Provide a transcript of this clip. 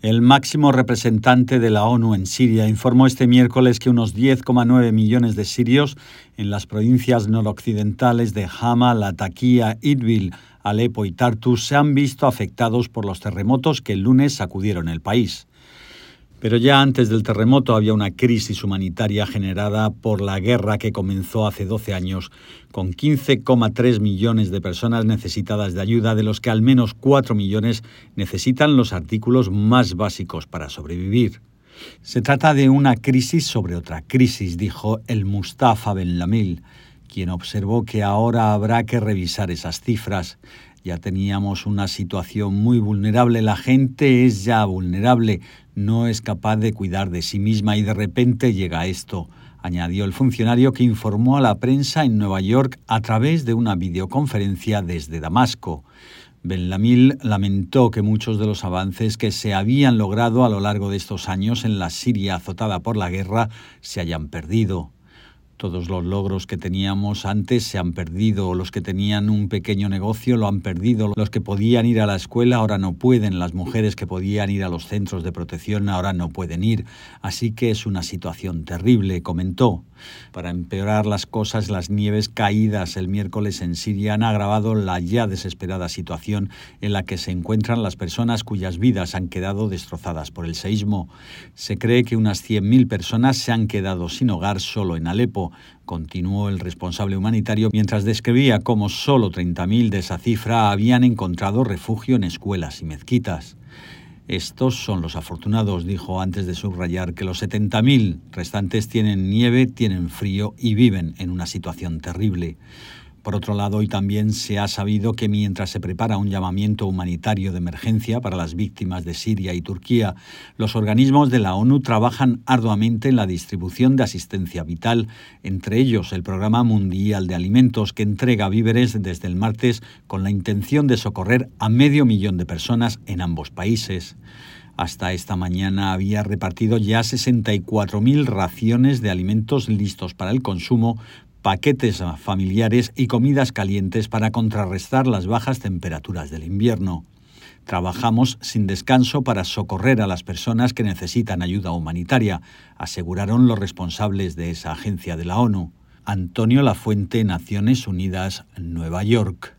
El máximo representante de la ONU en Siria informó este miércoles que unos 10,9 millones de sirios en las provincias noroccidentales de Hama, Latakia, Idbil, Alepo y Tartus se han visto afectados por los terremotos que el lunes sacudieron el país. Pero ya antes del terremoto había una crisis humanitaria generada por la guerra que comenzó hace 12 años, con 15,3 millones de personas necesitadas de ayuda, de los que al menos 4 millones necesitan los artículos más básicos para sobrevivir. Se trata de una crisis sobre otra crisis, dijo el Mustafa Ben Lamil, quien observó que ahora habrá que revisar esas cifras. Ya teníamos una situación muy vulnerable, la gente es ya vulnerable, no es capaz de cuidar de sí misma y de repente llega esto, añadió el funcionario que informó a la prensa en Nueva York a través de una videoconferencia desde Damasco. Benlamil lamentó que muchos de los avances que se habían logrado a lo largo de estos años en la Siria azotada por la guerra se hayan perdido. Todos los logros que teníamos antes se han perdido, los que tenían un pequeño negocio lo han perdido, los que podían ir a la escuela ahora no pueden, las mujeres que podían ir a los centros de protección ahora no pueden ir, así que es una situación terrible, comentó. Para empeorar las cosas, las nieves caídas el miércoles en Siria han agravado la ya desesperada situación en la que se encuentran las personas cuyas vidas han quedado destrozadas por el seísmo. Se cree que unas 100.000 personas se han quedado sin hogar solo en Alepo continuó el responsable humanitario mientras describía cómo solo 30.000 de esa cifra habían encontrado refugio en escuelas y mezquitas. Estos son los afortunados, dijo antes de subrayar que los 70.000 restantes tienen nieve, tienen frío y viven en una situación terrible. Por otro lado, hoy también se ha sabido que mientras se prepara un llamamiento humanitario de emergencia para las víctimas de Siria y Turquía, los organismos de la ONU trabajan arduamente en la distribución de asistencia vital, entre ellos el Programa Mundial de Alimentos, que entrega víveres desde el martes con la intención de socorrer a medio millón de personas en ambos países. Hasta esta mañana había repartido ya 64.000 raciones de alimentos listos para el consumo paquetes familiares y comidas calientes para contrarrestar las bajas temperaturas del invierno. Trabajamos sin descanso para socorrer a las personas que necesitan ayuda humanitaria, aseguraron los responsables de esa agencia de la ONU. Antonio Lafuente, Naciones Unidas, Nueva York.